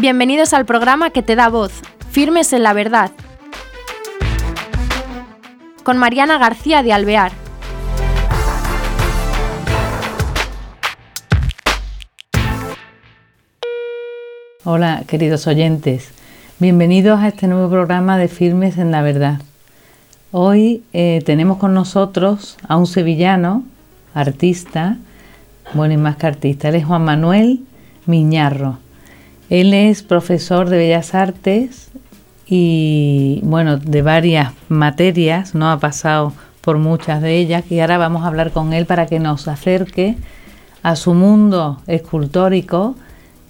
Bienvenidos al programa que te da voz, Firmes en la Verdad, con Mariana García de Alvear. Hola, queridos oyentes. Bienvenidos a este nuevo programa de Firmes en la Verdad. Hoy eh, tenemos con nosotros a un sevillano, artista, bueno y más que artista, él es Juan Manuel Miñarro. Él es profesor de Bellas Artes y bueno, de varias materias, no ha pasado por muchas de ellas y ahora vamos a hablar con él para que nos acerque a su mundo escultórico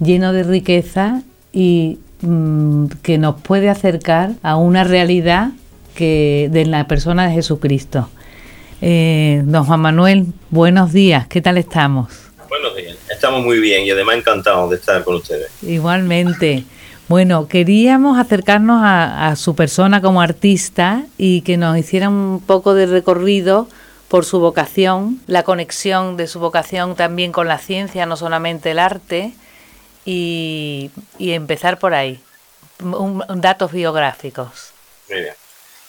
lleno de riqueza y mm, que nos puede acercar a una realidad que de la persona de Jesucristo. Eh, don Juan Manuel, buenos días, ¿qué tal estamos? Estamos muy bien y además encantados de estar con ustedes. Igualmente. Bueno, queríamos acercarnos a, su persona como artista y que nos hiciera un poco de recorrido por su vocación, la conexión de su vocación también con la ciencia, no solamente el arte, y, empezar por ahí. datos biográficos. Muy bien.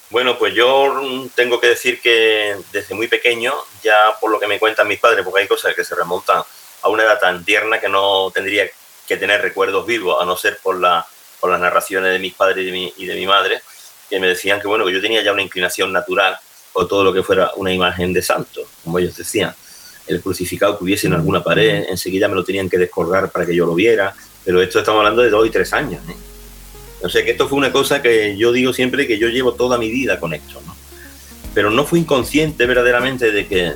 Bueno, pues yo tengo que decir que desde muy pequeño, ya por lo que me cuentan mis padres, porque hay cosas que se remontan a una edad tan tierna que no tendría que tener recuerdos vivos, a no ser por, la, por las narraciones de mis padres y de, mi, madre, que me decían que bueno, que yo tenía ya una inclinación natural o todo lo que fuera una imagen de santo, como ellos decían. El crucificado que hubiese en alguna pared, enseguida me lo tenían que descolgar para que yo lo viera, pero esto estamos hablando de dos y tres años. ¿eh? O sea que esto fue una cosa que yo digo siempre que yo llevo toda mi vida con esto, ¿no? Pero no fui inconsciente verdaderamente de que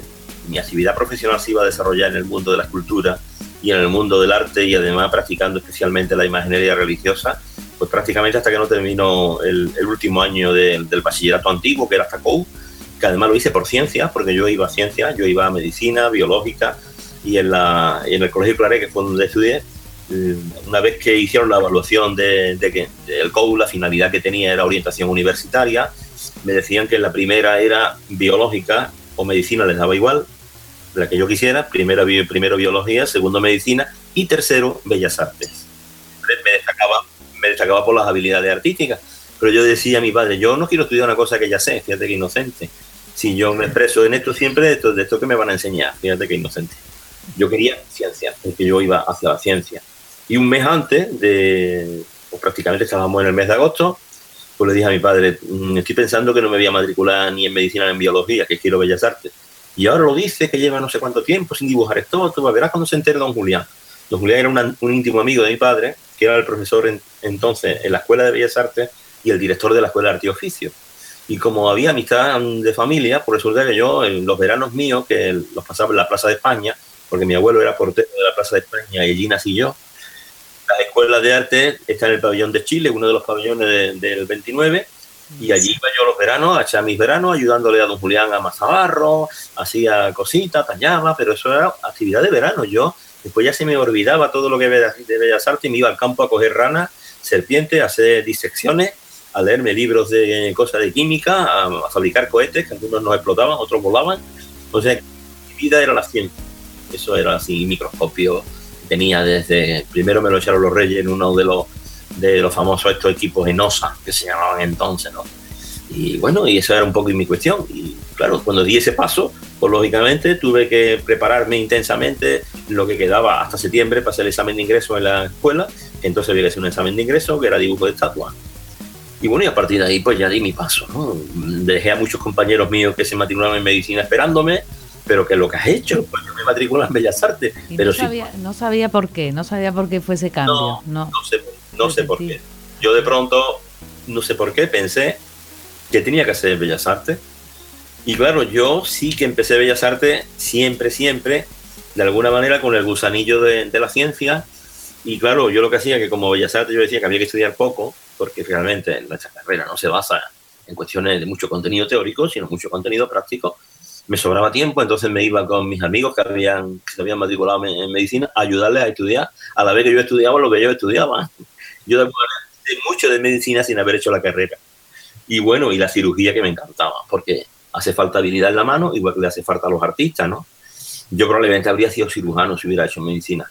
mi actividad profesional se iba a desarrollar en el mundo de la escultura y en el mundo del arte y además practicando especialmente la imaginería religiosa, pues prácticamente hasta que no terminó el, último año del bachillerato antiguo, que era FACOU, que además lo hice por ciencia, porque yo iba a ciencia, yo iba a medicina, biológica, y en, la, en el Colegio Claret, que fue donde estudié, eh, una vez que hicieron la evaluación de, que el COU, la finalidad que tenía era orientación universitaria, me decían que la primera era biológica o medicina, les daba igual, la que yo quisiera, primero, primero biología, segundo medicina y tercero bellas artes. Me destacaba, me destacaba por las habilidades artísticas, pero yo decía a mi padre, yo no quiero estudiar una cosa que ya sé, fíjate que inocente. Si yo me expreso en esto siempre, de esto, esto que me van a enseñar, fíjate que inocente. Yo quería ciencia, porque yo iba hacia la ciencia. Y un mes antes de, pues prácticamente estábamos en el mes de agosto, pues le dije a mi padre, mm, estoy pensando que no me voy a matricular ni en medicina ni en biología, que quiero bellas artes. Y ahora lo dice, que lleva no sé cuánto tiempo sin dibujar esto, tú verás cuando se entere don Julián. Don Julián era un íntimo amigo de mi padre, que era el profesor entonces en la Escuela de Bellas Artes y el director de la Escuela de Arte y Oficio. Y como había amistad de familia, por resulta que yo, en los veranos míos, que los pasaba en la Plaza de España, porque mi abuelo era portero de la Plaza de España y allí nací yo, la Escuela de Arte está en el pabellón de Chile, uno de los pabellones del 29, y allí iba yo los veranos a echar mis veranos ayudándole a don Julián a masabarro, hacía cositas, tallaba, pero eso era actividad de verano. Yo después ya se me olvidaba todo lo que de Bellas Artes y me iba al campo a coger ranas, serpientes, a hacer disecciones, a leerme libros de cosas de química, a, fabricar cohetes, que algunos nos explotaban, otros volaban. O sea, mi vida era la ciencia. Eso era así, microscopio, tenía desde, primero me lo echaron los Reyes en uno de los, de los famosos estos equipos ENOSA, que se llamaban entonces, ¿no? Y bueno, y eso era un poco mi cuestión. Y claro, cuando di ese paso, pues lógicamente tuve que prepararme intensamente lo que quedaba hasta septiembre para hacer el examen de ingreso en la escuela. Entonces había que hacer un examen de ingreso que era dibujo de estatua. Y bueno, y a partir de ahí pues ya di mi paso, ¿no? Dejé a muchos compañeros míos que se matriculaban en medicina esperándome pero que lo que has hecho, pues yo me matriculé en Bellas Artes. pero no, sabía, no sabía por qué, no sabía por qué fue ese cambio. No, no, sé, no sé por qué. Yo de pronto, no sé por qué, pensé que tenía que hacer Bellas Artes. Y claro, yo sí que empecé Bellas Artes siempre, siempre, de alguna manera con el gusanillo de, de la ciencia. Y claro, yo lo que hacía que como Bellas Artes yo decía que había que estudiar poco, porque realmente nuestra carrera no se basa en cuestiones de mucho contenido teórico, sino mucho contenido práctico me sobraba tiempo, entonces me iba con mis amigos que habían, que se habían matriculado en, medicina a ayudarles a estudiar a la vez que yo estudiaba lo que yo estudiaba. Yo de mucho de medicina sin haber hecho la carrera. Y bueno, y la cirugía que me encantaba, porque hace falta habilidad en la mano, igual que le hace falta a los artistas, ¿no? Yo probablemente habría sido cirujano si hubiera hecho medicina.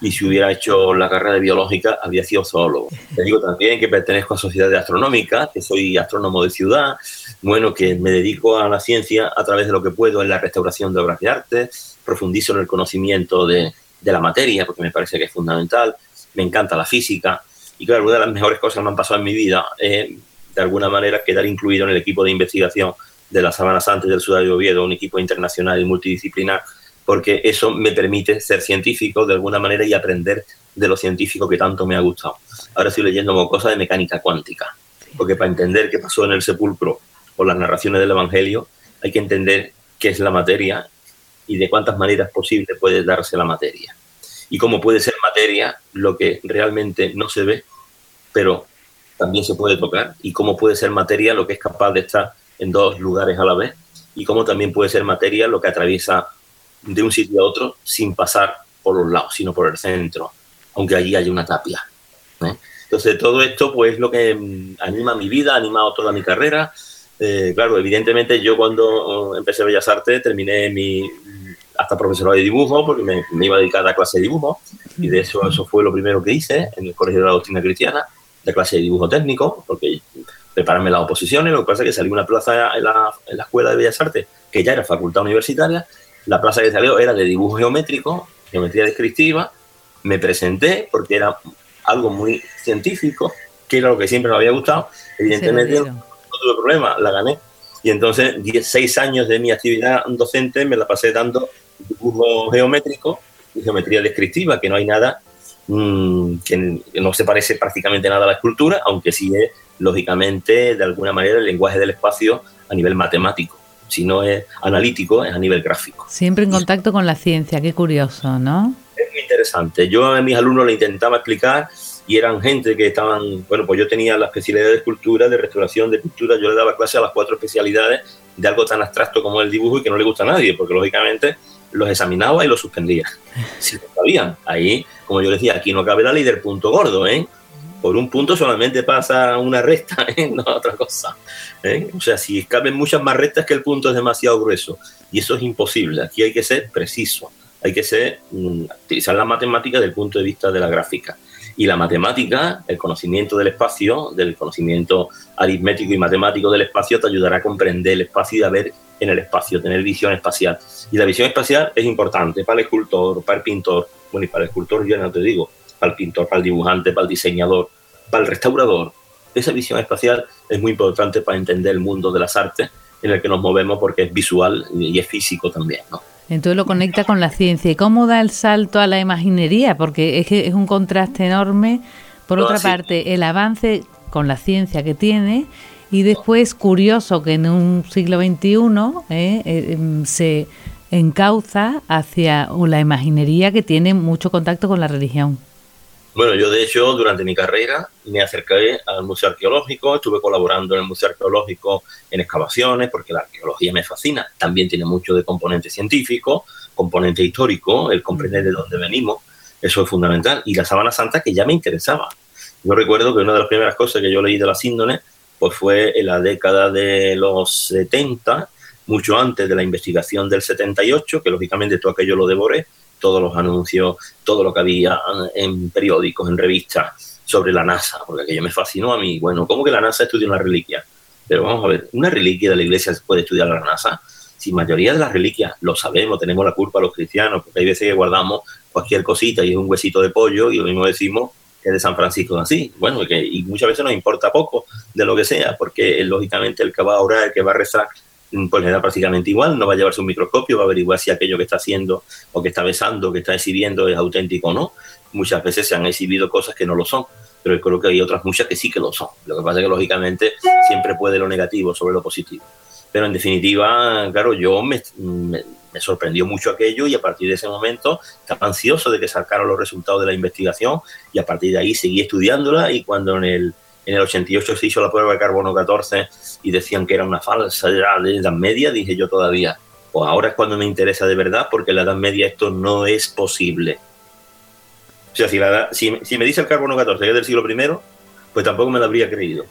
y si hubiera hecho la carrera de biológica habría sido zoólogo. Te digo también que pertenezco a sociedades astronómicas, que soy astrónomo de ciudad, bueno, que me dedico a la ciencia a través de lo que puedo en la restauración de obras de arte, profundizo en el conocimiento de, de la materia, porque me parece que es fundamental, me encanta la física, y claro, una de las mejores cosas que me han pasado en mi vida es, de alguna manera, quedar incluido en el equipo de investigación de la Sabana Santa y del Ciudad de Oviedo, un equipo internacional y multidisciplinar, porque eso me permite ser científico de alguna manera y aprender de lo científico que tanto me ha gustado. Ahora estoy leyendo cosas de mecánica cuántica, porque para entender qué pasó en el sepulcro o las narraciones del Evangelio, hay que entender qué es la materia y de cuántas maneras posibles puede darse la materia. Y cómo puede ser materia lo que realmente no se ve, pero también se puede tocar, y cómo puede ser materia lo que es capaz de estar en dos lugares a la vez, y cómo también puede ser materia lo que atraviesa de un sitio a otro sin pasar por los lados, sino por el centro, aunque allí haya una tapia. ¿eh? Entonces, todo esto pues es lo que mm, anima mi vida, ha animado toda mi carrera. Eh, claro, evidentemente yo cuando oh, empecé Bellas Artes terminé mi hasta profesorado de dibujo porque me, iba a dedicar a la clase de dibujo y de eso eso fue lo primero que hice en el Colegio de la Doctrina Cristiana, de clase de dibujo técnico, porque prepararme las oposiciones, lo que pasa es que salí una plaza en la, en la Escuela de Bellas Artes, que ya era facultad universitaria, la plaza que salió era de dibujo geométrico, geometría descriptiva. Me presenté porque era algo muy científico, que era lo que siempre me había gustado. Evidentemente, no tuve problema, la gané. Y entonces, 16 años de mi actividad docente me la pasé dando dibujo geométrico y geometría descriptiva, que no hay nada mmm, que no se parece prácticamente nada a la escultura, aunque sí es, lógicamente, de alguna manera, el lenguaje del espacio a nivel matemático si no es analítico, es a nivel gráfico. Siempre en contacto con la ciencia, qué curioso, ¿no? Es muy interesante. Yo a mis alumnos le intentaba explicar y eran gente que estaban, bueno, pues yo tenía la especialidad de escultura, de restauración, de pintura, yo le daba clase a las cuatro especialidades de algo tan abstracto como el dibujo y que no le gusta a nadie, porque lógicamente los examinaba y los suspendía. Si lo sabían, ahí, como yo decía, aquí no cabe la ley del punto gordo, ¿eh? por un punto solamente pasa una recta, ¿eh? no otra cosa. ¿eh? O sea, si caben muchas más rectas que el punto es demasiado grueso. Y eso es imposible. Aquí hay que ser preciso. Hay que ser, mm, utilizar la matemática desde el punto de vista de la gráfica. Y la matemática, el conocimiento del espacio, del conocimiento aritmético y matemático del espacio, te ayudará a comprender el espacio y a ver en el espacio, tener visión espacial. Y la visión espacial es importante para el escultor, para el pintor. Bueno, y para el escultor yo no te digo, para el pintor, para el dibujante, para el diseñador, para el restaurador. Esa visión espacial es muy importante para entender el mundo de las artes en el que nos movemos porque es visual y es físico también, ¿no? Entonces lo conecta con la ciencia. ¿Y cómo da el salto a la imaginería? Porque es que es un contraste enorme. Por otra parte, el avance con la ciencia que tiene y después curioso que en un siglo XXI eh, eh, em, se encauza hacia la imaginería que tiene mucho contacto con la religión. Bueno, yo de hecho durante mi carrera me acerqué al Museo Arqueológico, estuve colaborando en el Museo Arqueológico en excavaciones porque la arqueología me fascina. También tiene mucho de componente científico, componente histórico, el comprender de dónde venimos, eso es fundamental. Y la Sabana Santa que ya me interesaba. Yo recuerdo que una de las primeras cosas que yo leí de la síndone pues fue en la década de los 70, mucho antes de la investigación del 78, que lógicamente todo aquello lo devoré, todos los anuncios, todo lo que había en periódicos, en revistas sobre la NASA, porque aquello me fascinó a mí. Bueno, ¿cómo que la NASA estudia una reliquia? Pero vamos a ver, ¿una reliquia de la iglesia puede estudiar la NASA? Si mayoría de las reliquias lo sabemos, tenemos la culpa los cristianos, porque hay veces que guardamos cualquier cosita y es un huesito de pollo y lo mismo decimos que es de San Francisco así. Bueno, y muchas veces nos importa poco de lo que sea, porque lógicamente el que va a orar, el que va a rezar, pues le da prácticamente igual, no va a llevarse un microscopio, va a averiguar si aquello que está haciendo o que está besando, que está exhibiendo es auténtico o no. Muchas veces se han exhibido cosas que no lo son, pero creo que hay otras muchas que sí que lo son. Lo que pasa es que lógicamente siempre puede lo negativo sobre lo positivo. Pero en definitiva, claro, yo me, me, me sorprendió mucho aquello y a partir de ese momento estaba ansioso de que sacaran los resultados de la investigación y a partir de ahí seguí estudiándola y cuando en el en el 88 se hizo la prueba de carbono 14 y decían que era una falsa la Edad Media, dije yo todavía, pues ahora es cuando me interesa de verdad porque la Edad Media esto no es posible. O sea, si, si, me dice el carbono 14 que es del siglo I, pues tampoco me lo habría creído.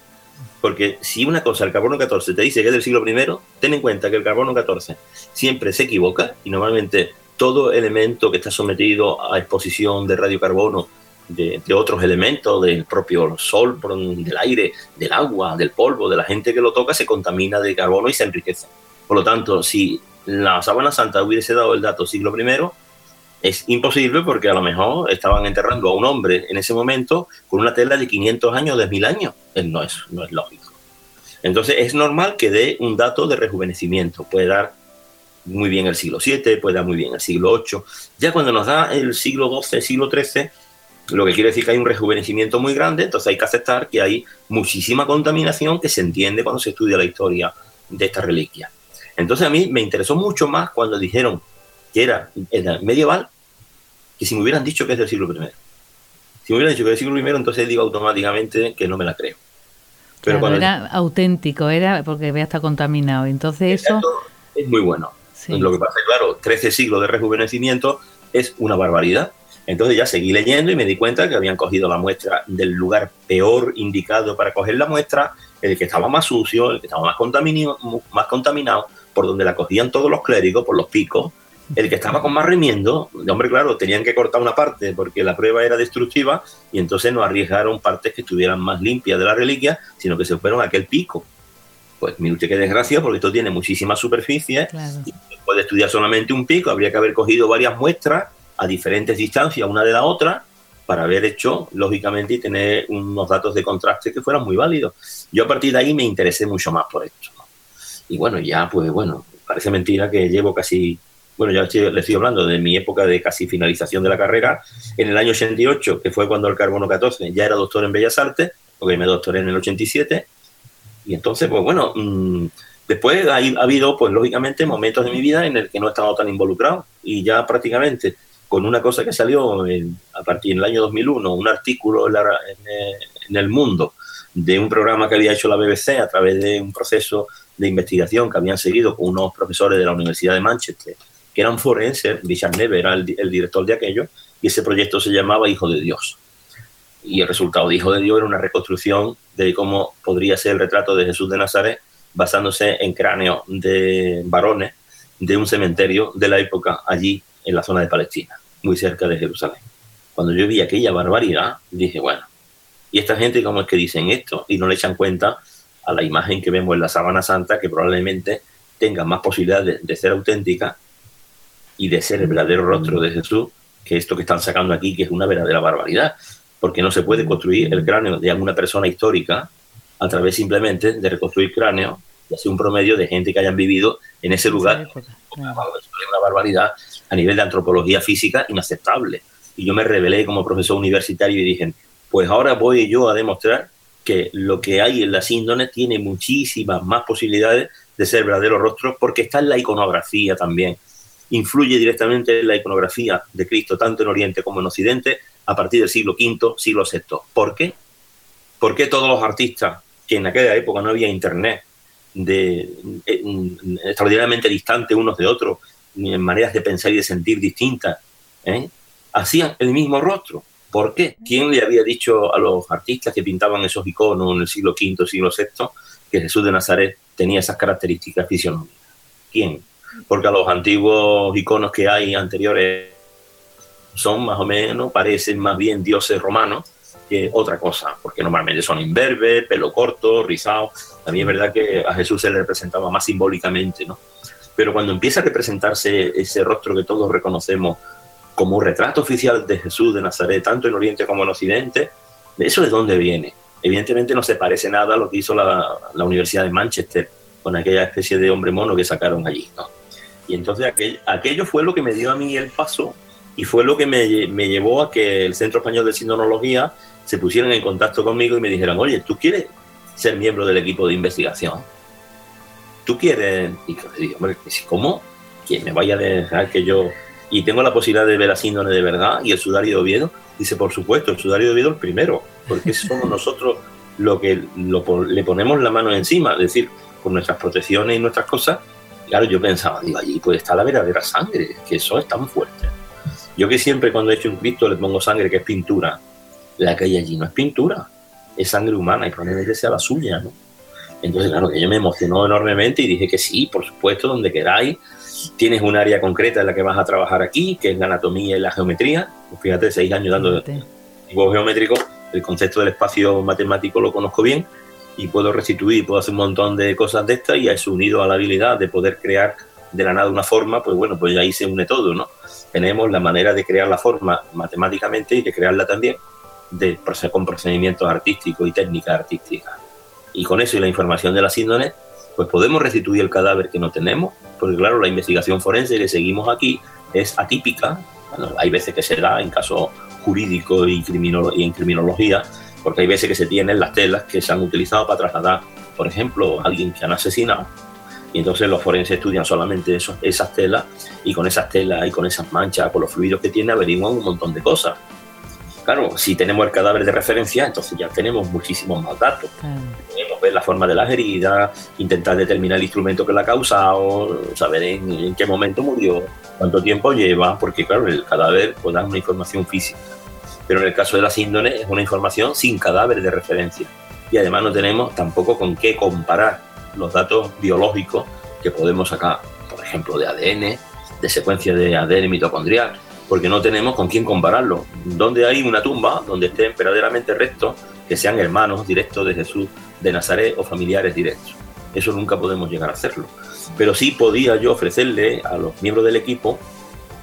Porque si una cosa, el carbono 14, te dice que es del siglo I, ten en cuenta que el carbono 14 siempre se equivoca y normalmente todo elemento que está sometido a exposición de radiocarbono de, otros elementos, del propio sol, del aire, del agua, del polvo, de la gente que lo toca, se contamina de carbono y se enriquece. Por lo tanto, si la sábana santa hubiese dado el dato siglo I, es imposible porque a lo mejor estaban enterrando a un hombre en ese momento con una tela de 500 años, de 1000 años. No es, no es lógico. Entonces es normal que dé un dato de rejuvenecimiento. Puede dar muy bien el siglo VII, puede dar muy bien el siglo VIII. Ya cuando nos da el siglo XII, siglo XIII, lo que quiere decir que hay un rejuvenecimiento muy grande, entonces hay que aceptar que hay muchísima contaminación que se entiende cuando se estudia la historia de esta reliquia. Entonces a mí me interesó mucho más cuando dijeron que era, medieval que si me hubieran dicho que es del siglo I. Si me hubieran dicho que es del siglo I, entonces digo automáticamente que no me la creo. Pero cuando era auténtico, era porque vea está contaminado. Entonces eso es muy bueno. Lo que pasa es claro, 13 siglos de rejuvenecimiento es una barbaridad. Entonces ya seguí leyendo y me di cuenta que habían cogido la muestra del lugar peor indicado para coger la muestra, el que estaba más sucio, el que estaba más contaminado, más contaminado por donde la cogían todos los clérigos, por los picos, el que estaba con más remiendo, hombre, claro, tenían que cortar una parte porque la prueba era destructiva y entonces no arriesgaron partes que estuvieran más limpias de la reliquia, sino que se fueron a aquel pico. Pues mire usted qué desgracia, porque esto tiene muchísima superficie y puede estudiar solamente un pico, habría que haber cogido varias muestras a diferentes distancias una de la otra para haber hecho, lógicamente, y tener unos datos de contraste que fueran muy válidos. Yo a partir de ahí me interesé mucho más por esto. Y bueno, ya, pues bueno, parece mentira que llevo casi, bueno, ya le estoy hablando de mi época de casi finalización de la carrera. En el año 88, que fue cuando el carbono 14 ya era doctor en Bellas Artes, porque me doctoré en el 87. Y entonces, pues bueno, mm, después ha, ha habido, pues lógicamente, momentos de mi vida en el que no he estado tan involucrado. Y ya prácticamente con una cosa que salió a partir del año 2001, un artículo en, el mundo de un programa que había hecho la BBC a través de un proceso de investigación que habían seguido con unos profesores de la Universidad de Manchester, que eran forenses, Richard Neve era el, director de aquello, y ese proyecto se llamaba Hijo de Dios. Y el resultado de Hijo de Dios era una reconstrucción de cómo podría ser el retrato de Jesús de Nazaret basándose en cráneos de varones de un cementerio de la época allí en la zona de Palestina, muy cerca de Jerusalén. Cuando yo vi aquella barbaridad, dije, bueno, ¿y esta gente cómo es que dicen esto? Y no le echan cuenta a la imagen que vemos en la Sábana Santa, que probablemente tenga más posibilidades de, ser auténtica y de ser el verdadero rostro de Jesús que esto que están sacando aquí, que es una verdadera barbaridad, porque no se puede construir el cráneo de alguna persona histórica a través simplemente de reconstruir cráneo y hacer un promedio de gente que hayan vivido en ese lugar. Es una barbaridad a nivel de antropología física inaceptable. Y yo me revelé como profesor universitario y dije, pues ahora voy yo a demostrar que lo que hay en la síndrome tiene muchísimas más posibilidades de ser verdaderos rostros porque está en la iconografía también. Influye directamente en la iconografía de Cristo, tanto en Oriente como en Occidente, a partir del siglo V, siglo VI. ¿Por qué? Porque todos los artistas, que en aquella época no había internet, de, eh, extraordinariamente distantes unos de otros, en maneras de pensar y de sentir distintas, ¿eh? hacían el mismo rostro. ¿Por qué? ¿Quién le había dicho a los artistas que pintaban esos iconos en el siglo V, siglo VI, que Jesús de Nazaret tenía esas características fisionómicas? ¿Quién? Porque a los antiguos iconos que hay anteriores son más o menos, parecen más bien dioses romanos que otra cosa, porque normalmente son imberbes, pelo corto, rizado. Mí es verdad que a Jesús se le representaba más simbólicamente, ¿no? Pero cuando empieza a representarse ese rostro que todos reconocemos como un retrato oficial de Jesús de Nazaret, tanto en Oriente como en Occidente, ¿eso de dónde viene? Evidentemente no se parece nada a lo que hizo la, Universidad de Manchester con aquella especie de hombre mono que sacaron allí. Y entonces aquello fue lo que me dio a mí el paso y fue lo que me, me, llevó a que el Centro Español de Sindonología se pusieran en contacto conmigo y me dijeran, oye, ¿tú quieres ser miembro del equipo de investigación? Tú quieres, y digo, hombre, ¿cómo? Que me vaya a dejar que yo, y tengo la posibilidad de ver a Síndone de verdad y el sudario de Oviedo, dice, por supuesto, el sudario de Oviedo el primero, porque somos nosotros lo que le ponemos la mano encima, es decir, con nuestras protecciones y nuestras cosas, claro, yo pensaba, digo, allí puede estar la verdadera sangre, que eso es tan fuerte. Yo que siempre cuando he hecho un Cristo le pongo sangre, que es pintura, la que hay allí no es pintura, es sangre humana y probablemente sea la suya, ¿no? Entonces, claro, que yo me emocionó enormemente y dije que sí, por supuesto, donde queráis. Tienes un área concreta en la que vas a trabajar aquí, que es la anatomía y la geometría. Fíjate, seis años dando dibujo geométrico, el concepto del espacio matemático lo conozco bien y puedo restituir, puedo hacer un montón de cosas de estas y a eso unido a la habilidad de poder crear de la nada una forma, pues bueno, pues ahí se une todo, ¿no? Tenemos la manera de crear la forma matemáticamente y de crearla también de, con procedimientos artísticos y técnicas artísticas. Y con eso y la información de la síndrome, pues podemos restituir el cadáver que no tenemos, porque claro, la investigación forense que seguimos aquí es atípica, hay veces que se da en casos jurídicos y, y en criminología, porque hay veces que se tienen las telas que se han utilizado para trasladar, por ejemplo, a alguien que han asesinado, y entonces los forenses estudian solamente eso, esas telas, y con esas telas y con esas manchas, con los fluidos que tiene, averiguan un montón de cosas. Claro, si tenemos el cadáver de referencia, entonces ya tenemos muchísimos más datos. Podemos ver la forma de las heridas, intentar determinar el instrumento que la ha causado, saber en, qué momento murió, cuánto tiempo lleva, porque claro, el cadáver puede dar una información física. Pero en el caso de la síndrome es una información sin cadáver de referencia. Y además no tenemos tampoco con qué comparar los datos biológicos que podemos sacar, por ejemplo, de ADN, de secuencia de ADN mitocondrial porque no tenemos con quién compararlo. Donde hay una tumba donde estén verdaderamente restos que sean hermanos directos de Jesús de Nazaret o familiares directos. Eso nunca podemos llegar a hacerlo. Pero sí podía yo ofrecerle a los miembros del equipo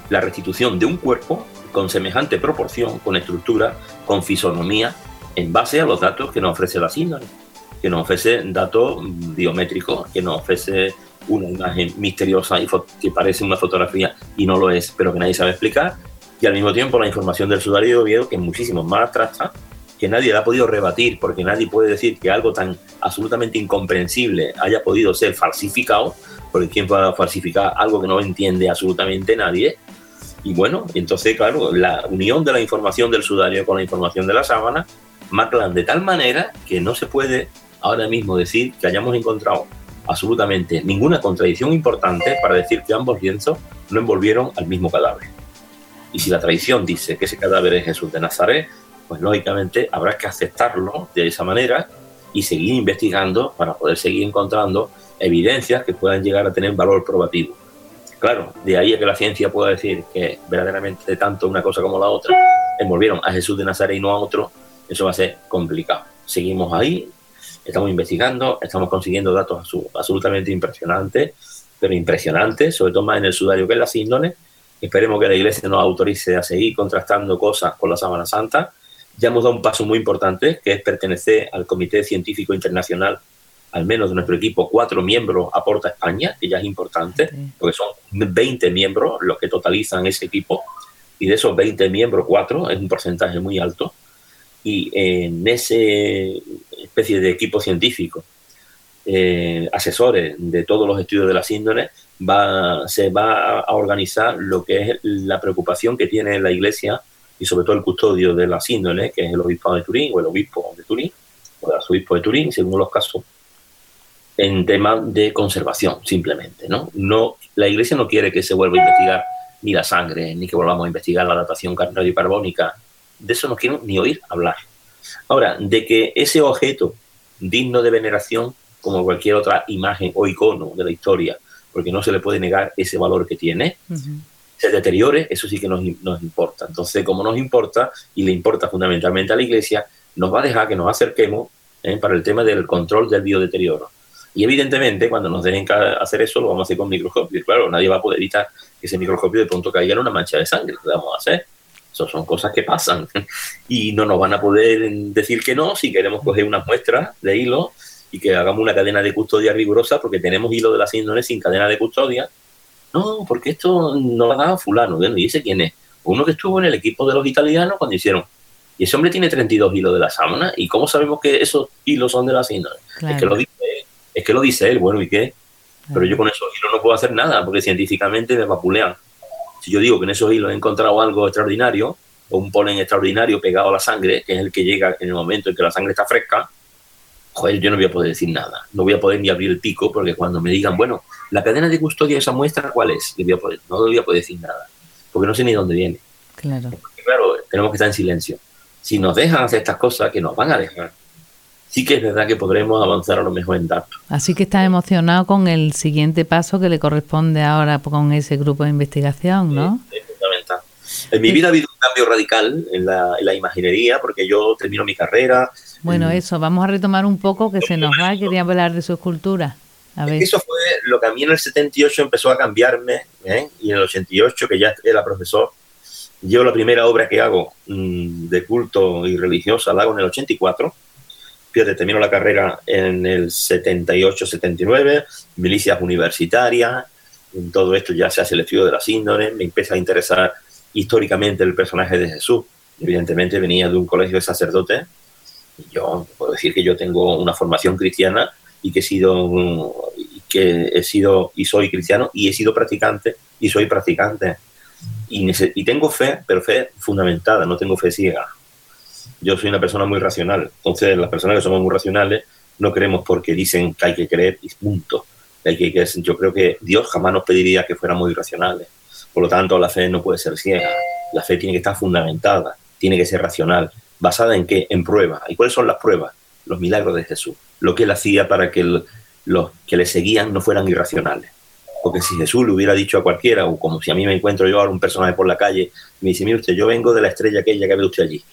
la restitución de un cuerpo con semejante proporción, con estructura, con fisonomía, en base a los datos que nos ofrece la síndrome, que nos ofrece datos biométricos, que nos ofrece una imagen misteriosa que parece una fotografía y no lo es, pero que nadie sabe explicar. Y al mismo tiempo la información del sudario de que es muchísimo más abstracta, que nadie la ha podido rebatir, porque nadie puede decir que algo tan absolutamente incomprensible haya podido ser falsificado, porque ¿quién puede falsificar algo que no entiende absolutamente nadie? Y bueno, entonces, claro, la unión de la información del sudario con la información de la sábana marcan de tal manera que no se puede ahora mismo decir que hayamos encontrado absolutamente ninguna contradicción importante para decir que ambos lienzos no envolvieron al mismo cadáver. Y si la tradición dice que ese cadáver es Jesús de Nazaret, pues lógicamente habrá que aceptarlo de esa manera y seguir investigando para poder seguir encontrando evidencias que puedan llegar a tener valor probativo. Claro, de ahí a que la ciencia pueda decir que verdaderamente tanto una cosa como la otra envolvieron a Jesús de Nazaret y no a otro, eso va a ser complicado. Seguimos ahí, estamos investigando, estamos consiguiendo datos absolutamente impresionantes, pero impresionantes, sobre todo más en el sudario que en la síndrome. Esperemos que la Iglesia nos autorice a seguir contrastando cosas con la Sábana Santa. Ya hemos dado un paso muy importante, que es pertenecer al Comité Científico Internacional, al menos de nuestro equipo, cuatro miembros aporta España, que ya es importante, porque son 20 miembros los que totalizan ese equipo, y de esos 20 miembros, cuatro es un porcentaje muy alto y en ese especie de equipo científico, eh, asesores de todos los estudios de la síndrome, va, se va a organizar lo que es la preocupación que tiene la Iglesia y sobre todo el custodio de la síndrome, que es el obispo de Turín o el obispo de Turín, o el arzobispo de Turín, según los casos, en temas de conservación, simplemente. ¿no? No, la Iglesia no quiere que se vuelva a investigar ni la sangre, ni que volvamos a investigar la datación radiocarbónica de eso no quiero ni oír hablar. Ahora, de que ese objeto digno de veneración, como cualquier otra imagen o icono de la historia, porque no se le puede negar ese valor que tiene, se deteriore, eso sí que nos, importa. Entonces, como nos importa, y le importa fundamentalmente a la Iglesia, nos va a dejar que nos acerquemos ¿eh? para el tema del control del biodeterioro. Y evidentemente, cuando nos dejen hacer eso, lo vamos a hacer con microscopio. Claro, nadie va a poder evitar que ese microscopio de pronto caiga en una mancha de sangre. ¿Qué vamos a hacer? Son cosas que pasan y no nos van a poder decir que no si queremos coger una muestra de hilo y que hagamos una cadena de custodia rigurosa porque tenemos hilo de la síndrome sin cadena de custodia. No, porque esto no lo ha dado fulano. ¿y ese quién es? Uno que estuvo en el equipo de los italianos cuando hicieron. Y ese hombre tiene 32 hilos de la sábana. ¿Y cómo sabemos que esos hilos son de la síndrome? Es, que lo dice, es que lo dice él. Bueno, ¿y qué? Pero yo con esos hilos no puedo hacer nada porque científicamente me vapulean. Si yo digo que en esos hilos he encontrado algo extraordinario, o un polen extraordinario pegado a la sangre, que es el que llega en el momento en que la sangre está fresca, joder, yo no voy a poder decir nada. No voy a poder ni abrir el pico, porque cuando me digan, bueno, la cadena de custodia de esa muestra, ¿cuál es? voy a poder, no voy a poder decir nada, porque no sé ni dónde viene. Claro. claro, tenemos que estar en silencio. Si nos dejan hacer estas cosas, que nos van a dejar, sí que es verdad que podremos avanzar a lo mejor en datos. Así que estás emocionado con el siguiente paso que le corresponde ahora con ese grupo de investigación, ¿no? es fundamental. En mi vida ha habido un cambio radical en la, imaginería porque yo termino mi carrera. Bueno, eso, vamos a retomar un poco que se nos va, quería hablar de su escultura. A ver. Eso fue lo que a mí en el 78 empezó a cambiarme ¿eh? y en el 88, que ya era profesor, yo la primera obra que hago mm, de culto y religiosa la hago en el 84. Fíjate, termino la carrera en el 78-79, milicias universitarias, en todo esto ya se hace el estudio de las índoles, me empieza a interesar históricamente el personaje de Jesús. Evidentemente venía de un colegio de sacerdotes. Y yo puedo decir que yo tengo una formación cristiana y que he sido, que he sido y soy cristiano y he sido practicante y soy practicante. Y, y tengo fe, pero fe fundamentada, no tengo fe ciega. Yo soy una persona muy racional. Entonces, las personas que somos muy racionales no creemos porque dicen que hay que creer y punto. Hay que, yo creo que Dios jamás nos pediría que fuéramos irracionales. Por lo tanto, la fe no puede ser ciega. La fe tiene que estar fundamentada, tiene que ser racional. ¿Basada en qué? En pruebas. ¿Y cuáles son las pruebas? Los milagros de Jesús. Lo que él hacía para que los que le seguían no fueran irracionales. Porque si Jesús le hubiera dicho a cualquiera, o como si a mí me encuentro yo ahora un personaje por la calle, y me dice, mire usted, yo vengo de la estrella aquella que ve usted allí,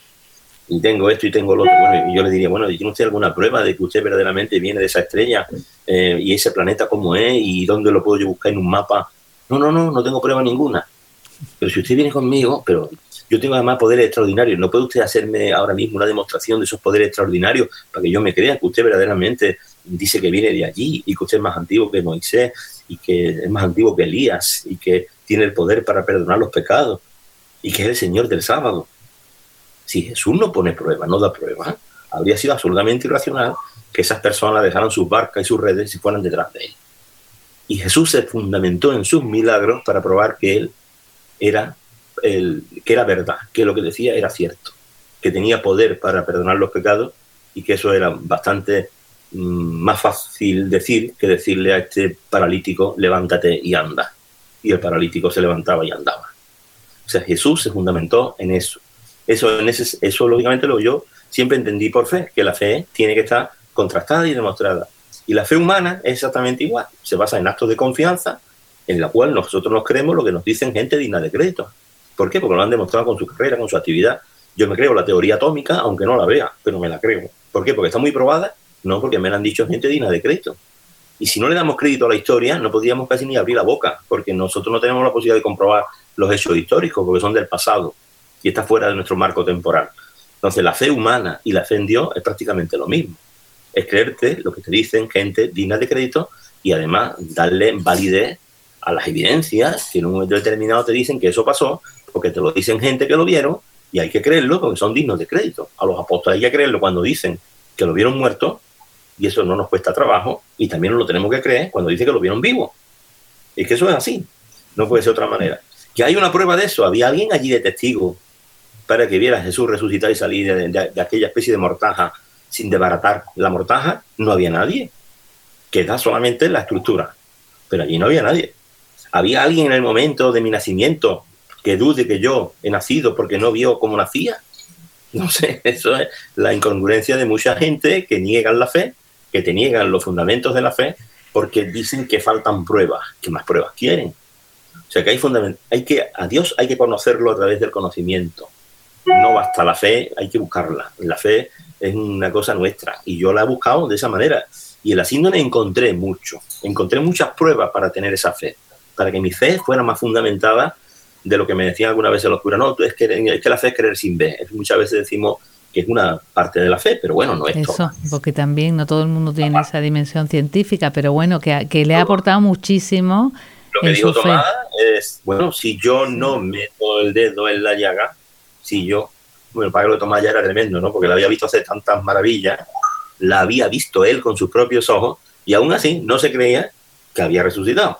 y tengo esto y tengo lo otro, bueno, y yo le diría, bueno, ¿tiene usted alguna prueba de que usted verdaderamente viene de esa estrella eh, y ese planeta cómo es y dónde lo puedo yo buscar en un mapa? No, no, no, no tengo prueba ninguna. Pero si usted viene conmigo, pero yo tengo además poderes extraordinarios, ¿no puede usted hacerme ahora mismo una demostración de esos poderes extraordinarios para que yo me crea que usted verdaderamente dice que viene de allí y que usted es más antiguo que Moisés y que es más antiguo que Elías y que tiene el poder para perdonar los pecados y que es el Señor del sábado. Si Jesús no pone prueba, no da prueba, habría sido absolutamente irracional que esas personas dejaran sus barcas y sus redes y fueran detrás de él. Y Jesús se fundamentó en sus milagros para probar que él era, el, que era verdad, que lo que decía era cierto, que tenía poder para perdonar los pecados y que eso era bastante mm, más fácil decir que decirle a este paralítico, levántate y anda. Y el paralítico se levantaba y andaba. O sea, Jesús se fundamentó en eso. Eso, en ese, eso lógicamente lo yo siempre entendí por fe, que la fe tiene que estar contrastada y demostrada. Y la fe humana es exactamente igual. Se basa en actos de confianza en la cual nosotros nos creemos lo que nos dicen gente digna de crédito. ¿Por qué? Porque lo han demostrado con su carrera, con su actividad. Yo me creo la teoría atómica, aunque no la vea, pero me la creo. ¿Por qué? Porque está muy probada, no porque me la han dicho gente digna de crédito. Y si no le damos crédito a la historia, no podríamos casi ni abrir la boca, porque nosotros no tenemos la posibilidad de comprobar los hechos históricos, porque son del pasado y está fuera de nuestro marco temporal. Entonces, la fe humana y la fe en Dios es prácticamente lo mismo. Es creerte lo que te dicen gente digna de crédito y además darle validez a las evidencias que en un momento determinado te dicen que eso pasó, porque te lo dicen gente que lo vieron y hay que creerlo porque son dignos de crédito. A los apóstoles hay que creerlo cuando dicen que lo vieron muerto y eso no nos cuesta trabajo y también lo tenemos que creer cuando dicen que lo vieron vivo. Es que eso es así, no puede ser otra manera. Que hay una prueba de eso, había alguien allí de testigo para que viera a Jesús resucitar y salir de, aquella especie de mortaja sin desbaratar la mortaja, no había nadie. Queda solamente la estructura, pero allí no había nadie. ¿Había alguien en el momento de mi nacimiento que dude que yo he nacido porque no vio cómo nacía? No sé, eso es la incongruencia de mucha gente que niegan la fe, que te niegan los fundamentos de la fe porque dicen que faltan pruebas. ¿Qué más pruebas quieren? O sea que hay, hay que, a Dios hay que conocerlo a través del conocimiento. No basta la fe, hay que buscarla. La fe es una cosa nuestra y yo la he buscado de esa manera. Y en la síndrome encontré mucho, encontré muchas pruebas para tener esa fe para que mi fe fuera más fundamentada de lo que me decían alguna vez los curas. No, es que, es que la fe es creer sin ver. Muchas veces decimos que es una parte de la fe, pero bueno, no es Eso, porque también no todo el mundo tiene esa dimensión científica, pero bueno, que, que le ha aportado muchísimo. Lo que dijo Tomás es, bueno, si yo no meto el dedo en la llaga, si yo, bueno, para que lo Tomás ya era tremendo, ¿no? Porque la había visto hacer tantas maravillas, la había visto él con sus propios ojos, y aún así no se creía que había resucitado.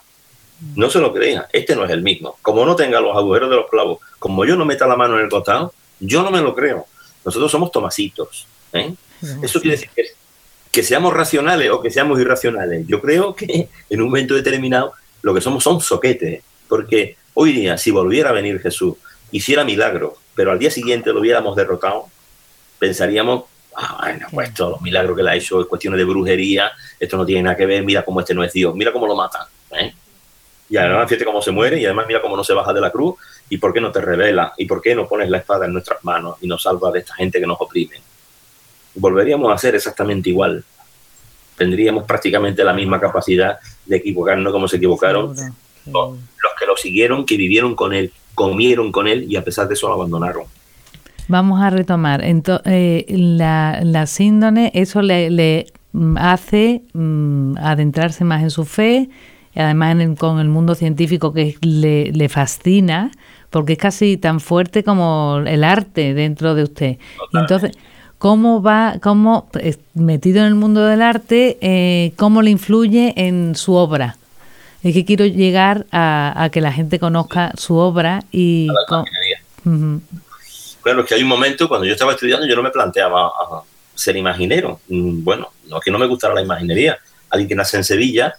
No se lo crean, este no es el mismo. Como no tenga los agujeros de los clavos, como yo no meta la mano en el costado, yo no me lo creo. Nosotros somos tomasitos. ¿eh? Eso quiere decir que, que seamos racionales o que seamos irracionales. Yo creo que en un momento determinado lo que somos son soquetes. Porque hoy día, si volviera a venir Jesús, hiciera milagro, pero al día siguiente lo hubiéramos derrotado, pensaríamos Ah, bueno, pues esto, los milagros que le ha hecho es cuestiones de brujería, esto no tiene nada que ver, mira cómo este no es Dios, mira cómo lo matan. ¿eh? Y además fíjate cómo se muere y además mira cómo no se baja de la cruz y por qué no te revela y por qué no pones la espada en nuestras manos y nos salva de esta gente que nos oprime. Volveríamos a ser exactamente igual. Tendríamos prácticamente la misma capacidad de equivocarnos como se equivocaron los, los que lo siguieron, que vivieron con él, comieron con él y a pesar de eso lo abandonaron. Vamos a retomar. Entonces, eh, la, la síndone, eso le, le mm, hace mm, adentrarse más en su fe, y además en el- con el mundo científico que le, le fascina, porque es casi tan fuerte como el arte dentro de usted. Entonces, ¿cómo va, cómo, eh, metido en el mundo del arte, eh, cómo le influye en su obra? Es que quiero llegar a, a que la gente conozca su obra y... A la co- imaginería. Ujú. Claro, es que hay un momento cuando yo estaba estudiando, yo no me planteaba ah, ser imaginero. Mm, Bueno, no es que no me gustara la imaginería. Alguien que nace en Sevilla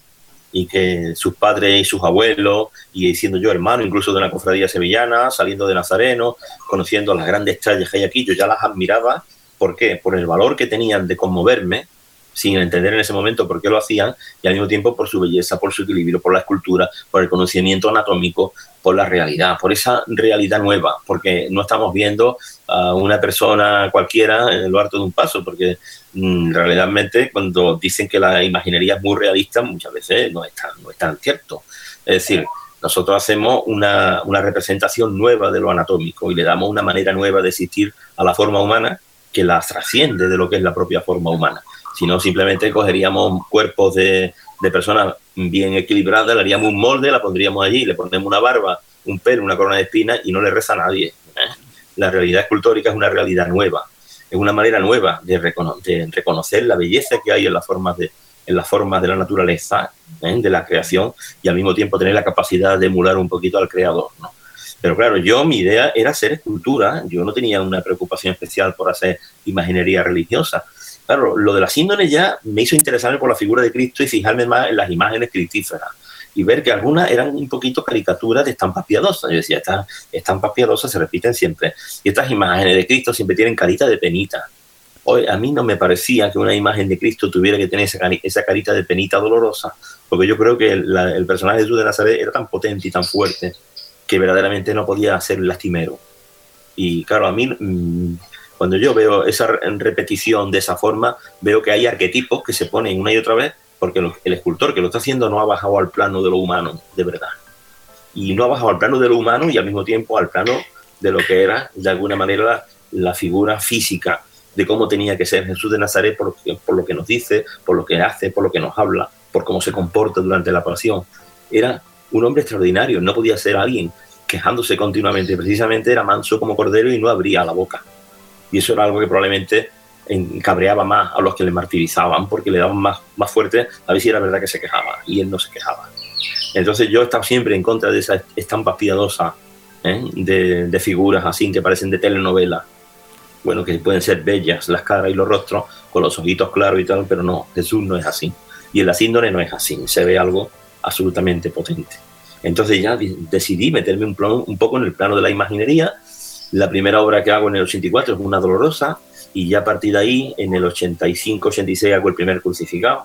y que sus padres y sus abuelos, y siendo yo hermano incluso de una cofradía sevillana, saliendo de Nazareno, conociendo las grandes estrellas que hay aquí, yo ya las admiraba. ¿Por qué? Por el valor que tenían de conmoverme, sin entender en ese momento por qué lo hacían, y al mismo tiempo por su belleza, por su equilibrio, por la escultura, por el conocimiento anatómico, por la realidad, por esa realidad nueva, porque no estamos viendo a una persona cualquiera en lo harto de un paso, porque mm, realmente cuando dicen que la imaginería es muy realista, muchas veces no es tan, no es tan cierto. Es decir, nosotros hacemos una, una representación nueva de lo anatómico y le damos una manera nueva de existir a la forma humana que la trasciende de lo que es la propia forma humana. Si no, simplemente cogeríamos cuerpos de, de personas bien equilibradas, le haríamos un molde, la pondríamos allí, le ponemos una barba, un pelo, una corona de espinas y no le reza a nadie. ¿eh? La realidad escultórica es una realidad nueva, es una manera nueva de, recono- de reconocer la belleza que hay en las formas de, en las formas de la naturaleza, ¿eh? de la creación, y al mismo tiempo tener la capacidad de emular un poquito al creador. Pero claro, yo mi idea era hacer escultura, yo no tenía una preocupación especial por hacer imaginería religiosa. Claro, lo de las índoles ya me hizo interesarme por la figura de Cristo y fijarme más en las imágenes cristíferas y ver que algunas eran un poquito caricaturas de estampas piadosas. Yo decía, estas estampas piadosas se repiten siempre y estas imágenes de Cristo siempre tienen carita de penita. Hoy a mí no me parecía que una imagen de Cristo tuviera que tener esa, esa carita de penita dolorosa, porque yo creo que el personaje de Jesús de Nazaret era tan potente y tan fuerte que verdaderamente no podía ser lastimero. Y claro, a mí, mm, cuando yo veo esa re- repetición de esa forma, veo que hay arquetipos que se ponen una y otra vez, porque el escultor que lo está haciendo no ha bajado al plano de lo humano, de verdad. Y no ha bajado al plano de lo humano y al mismo tiempo al plano de lo que era, de alguna manera, la, la figura física de cómo tenía que ser Jesús de Nazaret por, lo que- por lo que nos dice, por lo que hace, por lo que nos habla, por cómo se comporta durante la pasión. Era un hombre extraordinario, no podía ser alguien quejándose continuamente, precisamente era manso como cordero y no abría la boca. Y eso era algo que probablemente cabreaba más a los que le martirizaban porque le daban más, más fuerte a ver si era verdad que se quejaba y él no se quejaba. Entonces yo he estado siempre en contra de esas estampas piadosas ¿eh? de, de figuras así que parecen de telenovela. Bueno, que pueden ser bellas las caras y los rostros con los ojitos claros y tal, pero no, Jesús no es así. Y en la síndrome no es así, se ve algo absolutamente potente. Entonces ya decidí meterme un poco en el plano de la imaginería. La primera obra que hago en el 84 es una dolorosa y ya a partir de ahí, en el 85-86 hago el primer crucificado.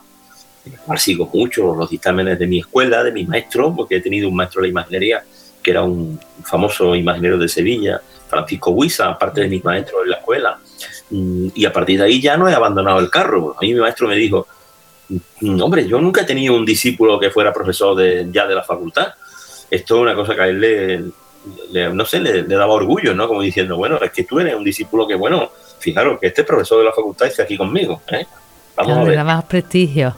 El cual sigo mucho los dictámenes de mi escuela, de mis maestros, porque he tenido un maestro de la imaginería que era un famoso imaginero de Sevilla, Francisco Huiza, aparte de mis maestros en la escuela. Mm, Y a partir de ahí ya no he abandonado el carro. A mí mi maestro me dijo, "Mm, hombre, yo nunca he tenido un discípulo que fuera profesor de, ya de la facultad. Esto es una cosa que a él le, le- no sé, le, le daba orgullo, ¿no? Como diciendo, bueno, es que tú eres un discípulo que, bueno, fijaros que este profesor de la facultad está aquí conmigo, ¿eh? Vamos Claro, a le ver. da más prestigio.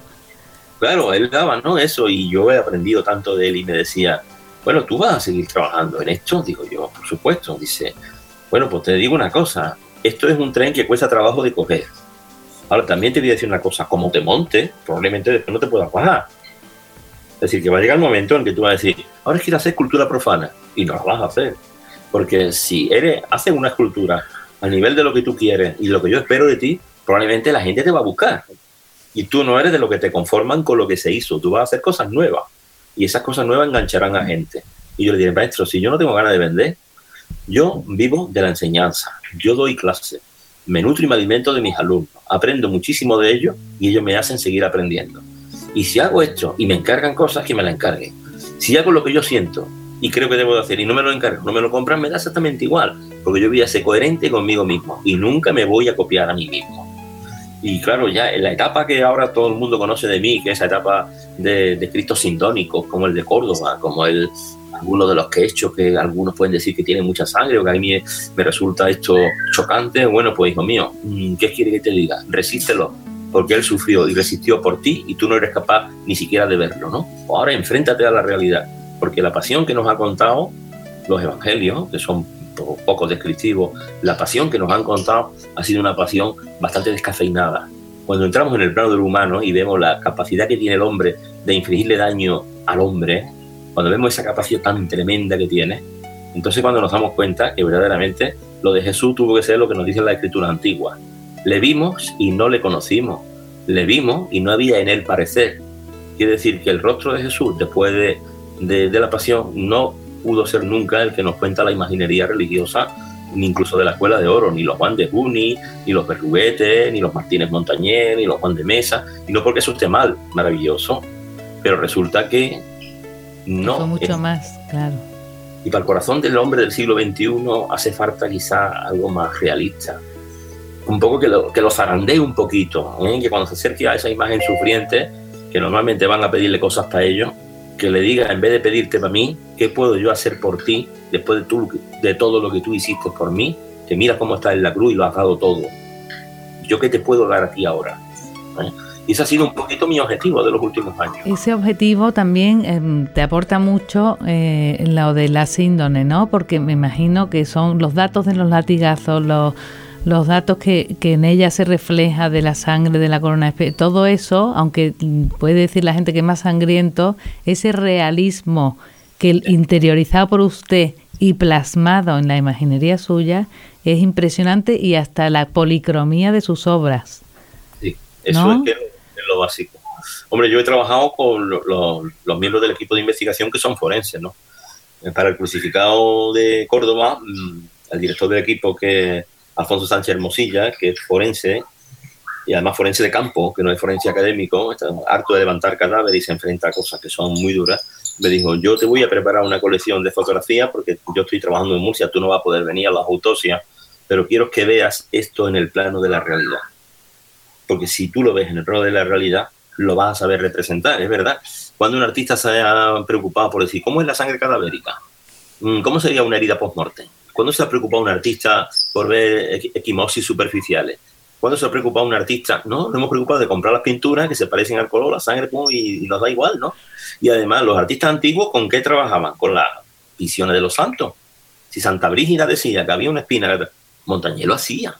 Claro, él daba, ¿no? Eso, y yo he aprendido tanto de él y me decía, bueno, tú vas a seguir trabajando en esto, digo yo, por supuesto. Dice, bueno, pues te digo una cosa, esto es un tren que cuesta trabajo de coger. Ahora, también te voy a decir una cosa, como te montes, probablemente después no te puedas bajar. Es decir, que va a llegar el momento en que tú vas a decir, ahora quiero hacer escultura profana, y no la vas a hacer. Porque si eres, haces una escultura al nivel de lo que tú quieres y lo que yo espero de ti, probablemente la gente te va a buscar. Y tú no eres de lo que te conforman con lo que se hizo, tú vas a hacer cosas nuevas. Y esas cosas nuevas engancharán a gente. Y yo le diré, maestro, si yo no tengo ganas de vender, yo vivo de la enseñanza, yo doy clase. me nutro y me alimento de mis alumnos, aprendo muchísimo de ellos y ellos me hacen seguir aprendiendo. Y si hago esto y me encargan cosas, que me la encarguen. Si hago lo que yo siento y creo que debo de hacer y no me lo encargan, no me lo compran, me da exactamente igual, porque yo voy a ser coherente conmigo mismo y nunca me voy a copiar a mí mismo. Y claro, ya en la etapa que ahora todo el mundo conoce de mí, que es esa etapa de, de escritos sintónicos, como el de Córdoba, como el, algunos de los que he hecho, que algunos pueden decir que tiene mucha sangre o que a mí me, resulta esto chocante, bueno, pues hijo mío, mm, ¿qué quiere que te diga? Resístelo, porque él sufrió y resistió por ti y tú no eres capaz ni siquiera de verlo, ¿no? Ahora enfréntate a la realidad, porque la pasión que nos ha contado los evangelios, que son poco descriptivos, la pasión que nos han contado ha sido una pasión bastante descafeinada. Cuando entramos en el plano del humano y vemos la capacidad que tiene el hombre de infligirle daño al hombre, cuando vemos esa capacidad tan tremenda que tiene, entonces cuando nos damos cuenta que verdaderamente lo de Jesús tuvo que ser lo que nos dice la escritura antigua. Le vimos y no le conocimos. Le vimos y no había en él parecer. Quiere decir que el rostro de Jesús después de, de, la pasión no pudo ser nunca el que nos cuenta la imaginería religiosa, ni incluso de la Escuela de Oro, ni los Juan de Juni, ni los Berruguete, ni los Martínez Montañer, ni los Juan de Mesa, y no porque eso esté mal, maravilloso, pero resulta que no. Fue mucho más, claro. Y para el corazón del hombre del siglo XXI hace falta quizá algo más realista. Un poco que lo, que lo zarandee un poquito, ¿eh? que cuando se acerque a esa imagen sufriente, que normalmente van a pedirle cosas para ellos, que le diga, en vez de pedirte para mí, ¿qué puedo yo hacer por ti después de, tú, de todo lo que tú hiciste por mí? Que mira cómo está en la cruz y lo has dado todo. ¿Yo qué te puedo dar a ti ahora? ¿Eh? Y ese ha sido un poquito mi objetivo de los últimos años. Ese objetivo también em, te aporta mucho eh, lo de la síndrome, ¿no? Porque me imagino que son los datos de los latigazos, los, los datos que, que en ella se refleja de la sangre, de la corona, todo eso, aunque puede decir la gente que es más sangriento, ese realismo que interiorizado por usted y plasmado en la imaginería suya es impresionante y hasta la policromía de sus obras. Sí, eso es que lo básico. Hombre, yo he trabajado con los miembros del equipo de investigación que son forenses, ¿no? Para el crucificado de Córdoba, mm, el director del equipo, que Alfonso Sánchez Hermosilla, que es forense, y además forense de campo, que no es forense académico, está harto de levantar cadáveres y se enfrenta a cosas que son muy duras, me dijo, yo te voy a preparar una colección de fotografías porque yo estoy trabajando en Murcia, tú no vas a poder venir a las autopsias, pero quiero que veas esto en el plano de la realidad porque si tú lo ves en el rol de la realidad, lo vas a saber representar, es verdad. Cuando un artista se ha preocupado por decir, ¿cómo es la sangre cadavérica? Mm, ¿Cómo sería una herida post-mortem? ¿Cuándo se ha preocupado un artista por ver equimosis superficiales? ¿Cuándo se ha preocupado un artista? No, nos hemos preocupado de comprar las pinturas que se parecen al color, la sangre, y, nos da igual, ¿no? Y además, los artistas antiguos, ¿con qué trabajaban? Con las visiones de los santos. Si Santa Brígida decía que había una espina, Montañé lo hacía.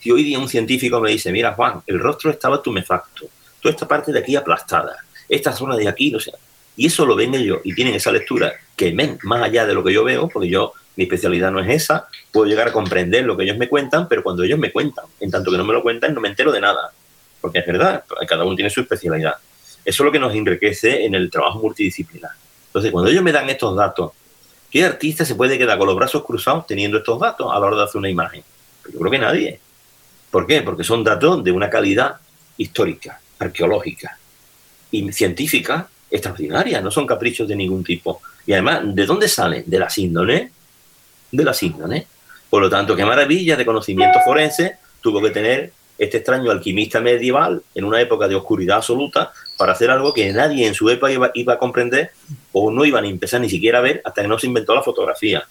Si hoy día un científico me dice, mira Juan, el rostro estaba tumefacto, toda esta parte de aquí aplastada, esta zona de aquí, o sea, y eso lo ven ellos y tienen esa lectura que ven más allá de lo que yo veo, porque yo, mi especialidad no es esa, puedo llegar a comprender lo que ellos me cuentan, pero cuando ellos me cuentan, en tanto que no me lo cuentan, no me entero de nada, porque es verdad, cada uno tiene su especialidad. Eso es lo que nos enriquece en el trabajo multidisciplinar. Entonces, cuando ellos me dan estos datos, ¿qué artista se puede quedar con los brazos cruzados teniendo estos datos a la hora de hacer una imagen? Pues yo creo que nadie. ¿Por qué? Porque son datos de una calidad histórica, arqueológica y científica extraordinaria, no son caprichos de ningún tipo. Y además, ¿de dónde salen? De la síndone, de la síndone. Por lo tanto, qué maravilla de conocimiento forense tuvo que tener este extraño alquimista medieval en una época de oscuridad absoluta para hacer algo que nadie en su época iba, iba, a comprender o no iban a empezar ni siquiera a ver hasta que no se inventó la fotografía.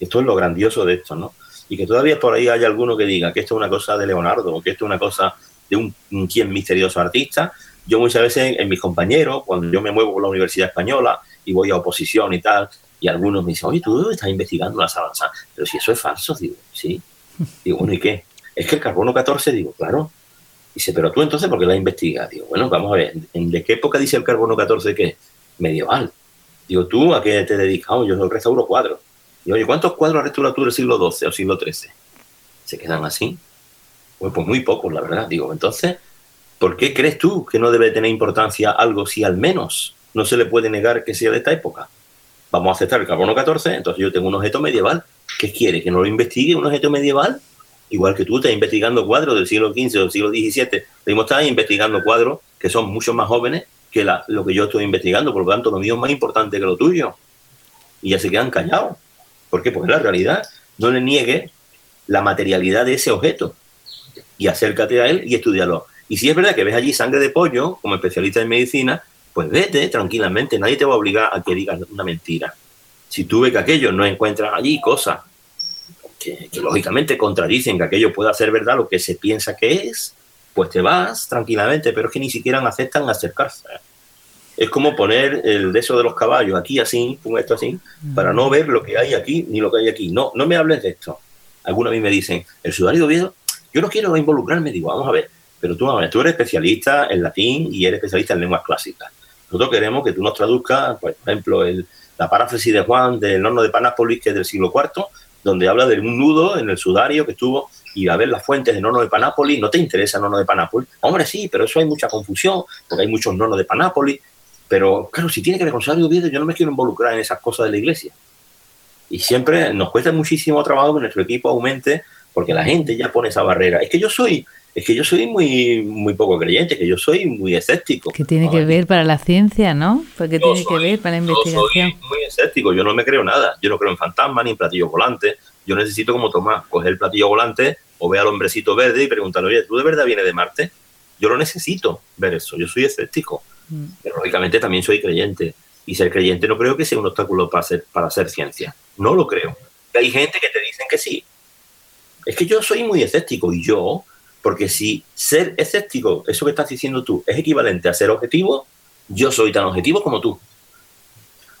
Esto es lo grandioso de esto, ¿no? y que todavía por ahí hay alguno que diga que esto es una cosa de Leonardo o que esto es una cosa de un, quien misterioso artista. Yo muchas veces en mis compañeros, cuando yo me muevo por la Universidad Española y voy a oposición y tal, y algunos me dicen, oye, tú estás investigando las avanzadas. Pero si eso es falso, digo, sí. Digo, bueno, ¿y qué? Es que el carbono 14, digo, claro. Dice, pero tú entonces, ¿por qué la investigas? Digo, bueno, vamos a ver, ¿de qué época dice el carbono 14 que Medieval. Digo, ¿tú a qué te dedicas? Oh, yo restauro cuadros. Y oye, ¿cuántos cuadros restauras tú del siglo XII o siglo XIII? ¿Se quedan así? Pues, pues muy pocos, la verdad. Digo, entonces, ¿por qué crees tú que no debe tener importancia algo si al menos no se le puede negar que sea de esta época? Vamos a aceptar el carbono 14, entonces yo tengo un objeto medieval. ¿Qué quiere? ¿Que no lo investigue un objeto medieval? igual que tú estás investigando cuadros del siglo XV o del siglo XVII, mismo estás investigando cuadros que son mucho más jóvenes que lo que yo estoy investigando, por lo tanto lo mío es más importante que lo tuyo. Y ya se quedan callados. ¿Por qué? Porque la realidad no le niegue la materialidad de ese objeto y acércate a él y estudialo. Y si es verdad que ves allí sangre de pollo, como especialista en medicina, pues vete tranquilamente, nadie te va a obligar a que digas una mentira. Si tú ves que aquello no encuentras allí cosas que, lógicamente contradicen que aquello pueda ser verdad lo que se piensa que es, pues te vas tranquilamente, pero es que ni siquiera aceptan acercarse. Es como poner el de eso de los caballos aquí así, pongo esto así, para no ver lo que hay aquí ni lo que hay aquí. No, no me hables de esto. Algunos a mí me dicen, el sudario de Oviedo, yo no quiero involucrarme, digo, vamos a ver, pero tú, tú eres especialista en latín y eres especialista en lenguas clásicas. Nosotros queremos que tú nos traduzcas, por ejemplo, el, la paráfrasis de Juan del horno de Panápolis, que es del siglo IV, donde habla de un nudo en el sudario que estuvo y a ver las fuentes de nono de Panápolis. ¿No te interesa el nono de Panápolis? Hombre, sí, pero eso hay mucha confusión, porque hay muchos nonos de Panápolis. Pero claro, si tiene que ver con Sudario Oviedo, yo no me quiero involucrar en esas cosas de la iglesia. Y siempre nos cuesta muchísimo trabajo que nuestro equipo aumente, porque la gente ya pone esa barrera. Es que yo soy es que yo soy muy, muy poco creyente, que yo soy muy escéptico. Que tiene que ver para la ciencia, ¿no? Porque tiene que ver para la investigación. Yo soy muy escéptico, yo no me creo nada. Yo no creo en fantasmas ni en platillos volantes. Yo necesito, como Tomás, coger el platillo volante o ver al hombrecito verde y preguntarle, oye, ¿tú de verdad vienes de Marte? Yo lo necesito ver eso. Yo soy escéptico. Mm. Pero lógicamente también soy creyente. Y ser creyente no creo que sea un obstáculo para hacer, para hacer ciencia. No lo creo. hay gente que te dicen que sí. Es que yo soy muy escéptico y yo porque si ser escéptico, eso que estás diciendo tú, es equivalente a ser objetivo, yo soy tan objetivo como tú.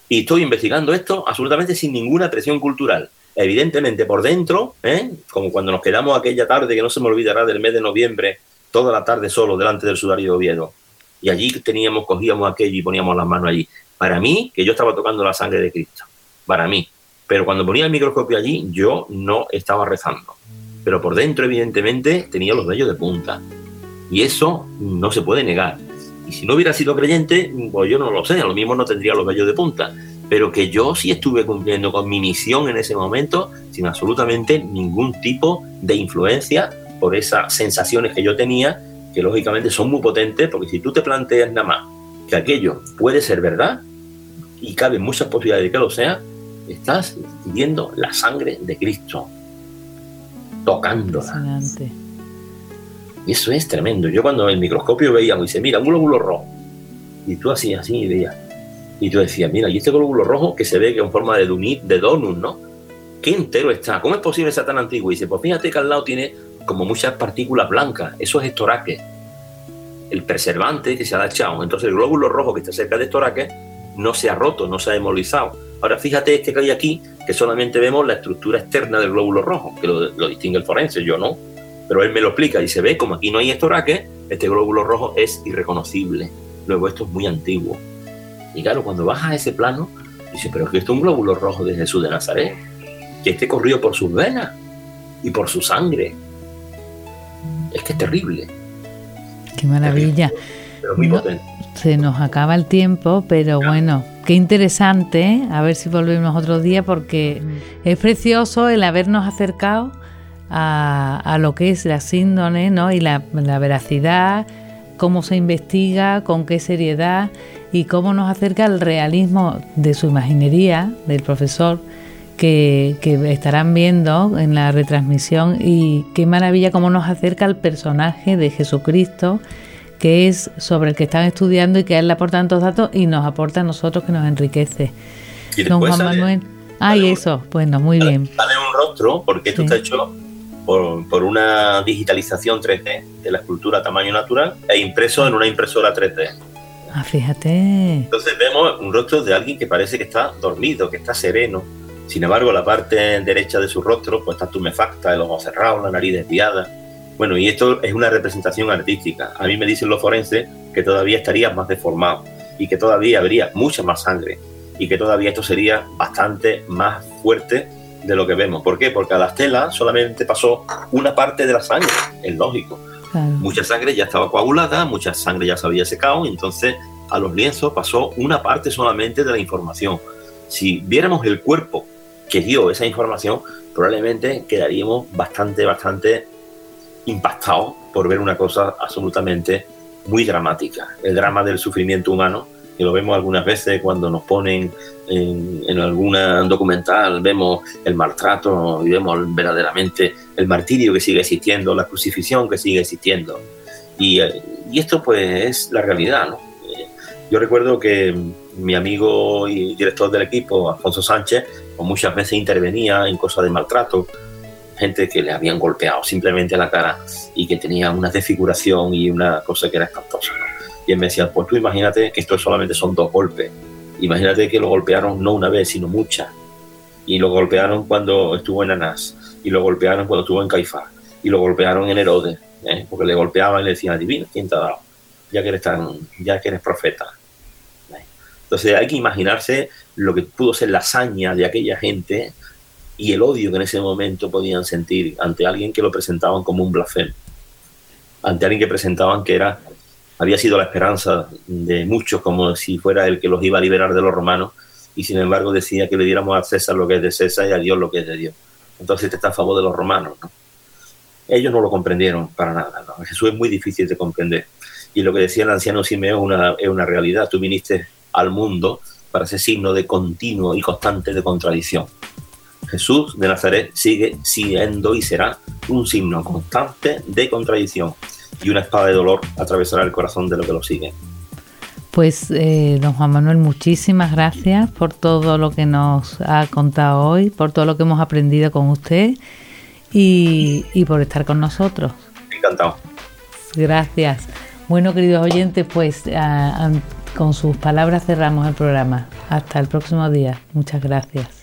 Y estoy investigando esto absolutamente sin ninguna presión cultural. Evidentemente, por dentro, ¿eh? como cuando nos quedamos aquella tarde, que no se me olvidará del mes de noviembre, toda la tarde solo delante del sudario de Oviedo. Y allí teníamos, cogíamos aquello y poníamos las manos allí. Para mí, que yo estaba tocando la sangre de Cristo. Para mí. Pero cuando ponía el microscopio allí, yo no estaba rezando pero por dentro evidentemente tenía los vellos de punta. Y eso no se puede negar. Y si no hubiera sido creyente, pues yo no lo sé, a lo mismo no tendría los vellos de punta. Pero que yo sí estuve cumpliendo con mi misión en ese momento sin absolutamente ningún tipo de influencia por esas sensaciones que yo tenía, que lógicamente son muy potentes, porque si tú te planteas nada más que aquello puede ser verdad, y cabe muchas posibilidades de que lo sea, estás pidiendo la sangre de Cristo tocándola. Y eso es tremendo. Yo cuando en el microscopio veía, me dice, mira, un glóbulo rojo. Y tú así, así, y veías. Y tú decías, mira, y este glóbulo rojo que se ve que en forma de, dunit, de donut, ¿no? ¿Qué entero está? ¿Cómo es posible ser tan antiguo? Y dice, pues fíjate que al lado tiene como muchas partículas blancas. Eso es estoraque. El preservante que se ha echado. Entonces el glóbulo rojo que está cerca de estoraque no se ha roto, no se ha hemolizado. Ahora fíjate este que hay aquí, que solamente vemos la estructura externa del glóbulo rojo, que lo, distingue el forense, yo no. Pero él me lo explica y se ve como aquí no hay estoraque, este glóbulo rojo es irreconocible. Luego esto es muy antiguo. Y claro, cuando baja a ese plano, dice, pero es que esto es un glóbulo rojo de Jesús de Nazaret, que este corrió por sus venas y por su sangre. Es que es terrible. Qué maravilla. pero muy potente. Se nos acaba el tiempo, pero bueno, Qué interesante, ¿eh? a ver si volvemos otro día porque es precioso el habernos acercado a, lo que es la síndrome ¿no? y la, veracidad, cómo se investiga, con qué seriedad y cómo nos acerca al realismo de su imaginería, del profesor, que, que, estarán viendo en la retransmisión y qué maravilla cómo nos acerca al personaje de Jesucristo que es sobre el que están estudiando y que a él le aportan tantos datos y nos aporta a nosotros que nos enriquece. ¿Y Don Juan Manuel. Ay, eso, bueno, muy bien. Sale un rostro, porque esto está hecho por, una digitalización 3D de la escultura a tamaño natural e impreso en una impresora 3D. Ah, fíjate. Entonces vemos un rostro de alguien que parece que está dormido, que está sereno. Sin embargo, la parte derecha de su rostro pues está tumefacta, el ojo cerrado, la nariz desviada bueno, y esto es una representación artística. A mí me dicen los forenses que todavía estaría más deformado y que todavía habría mucha más sangre y que todavía esto sería bastante más fuerte de lo que vemos. ¿Por qué? Porque a las telas solamente pasó una parte de la sangre, es lógico. Mucha sangre ya estaba coagulada, mucha sangre ya se había secado, y entonces a los lienzos pasó una parte solamente de la información. Si viéramos el cuerpo que dio esa información, probablemente quedaríamos bastante, bastante impactados por ver una cosa absolutamente muy dramática. El drama del sufrimiento humano, que lo vemos algunas veces cuando nos ponen en, en alguna documental, vemos el maltrato y vemos verdaderamente el martirio que sigue existiendo, la crucifixión que sigue existiendo. Y, y esto pues es la realidad, ¿no? Yo recuerdo que mi amigo y director del equipo, Alfonso Sánchez, pues muchas veces intervenía en cosas de maltrato, gente que le habían golpeado simplemente la cara y que tenía una desfiguración y una cosa que era espantosa. Y él me decía, pues tú imagínate que esto solamente son dos golpes. Imagínate que lo golpearon no una vez, sino muchas. Y lo golpearon cuando estuvo en Anás, y lo golpearon cuando estuvo en Caifás, y lo golpearon en Herodes, ¿eh? porque le golpeaban y le decían, adivina, ¿quién te ha dado? Ya que eres, tan, ya que eres profeta. Entonces hay que imaginarse lo que pudo ser la hazaña de aquella gente y el odio que en ese momento podían sentir ante alguien que lo presentaban como un blasfemo, ante alguien que presentaban que era había sido la esperanza de muchos como si fuera el que los iba a liberar de los romanos y sin embargo decía que le diéramos a César lo que es de César y a Dios lo que es de Dios. Entonces este está a favor de los romanos. Ellos no lo comprendieron para nada. Jesús es muy difícil de comprender. Y lo que decía el anciano Simeón una, es una realidad. Tú viniste al mundo para ese signo de continuo y constante de contradicción. Jesús de Nazaret sigue siendo y será un signo constante de contradicción y una espada de dolor atravesará el corazón de lo que lo sigue. Pues eh, don Juan Manuel, muchísimas gracias por todo lo que nos ha contado hoy, por todo lo que hemos aprendido con usted y, y por estar con nosotros. Encantado. Gracias. Bueno, queridos oyentes, pues a, a, con sus palabras cerramos el programa. Hasta el próximo día. Muchas gracias.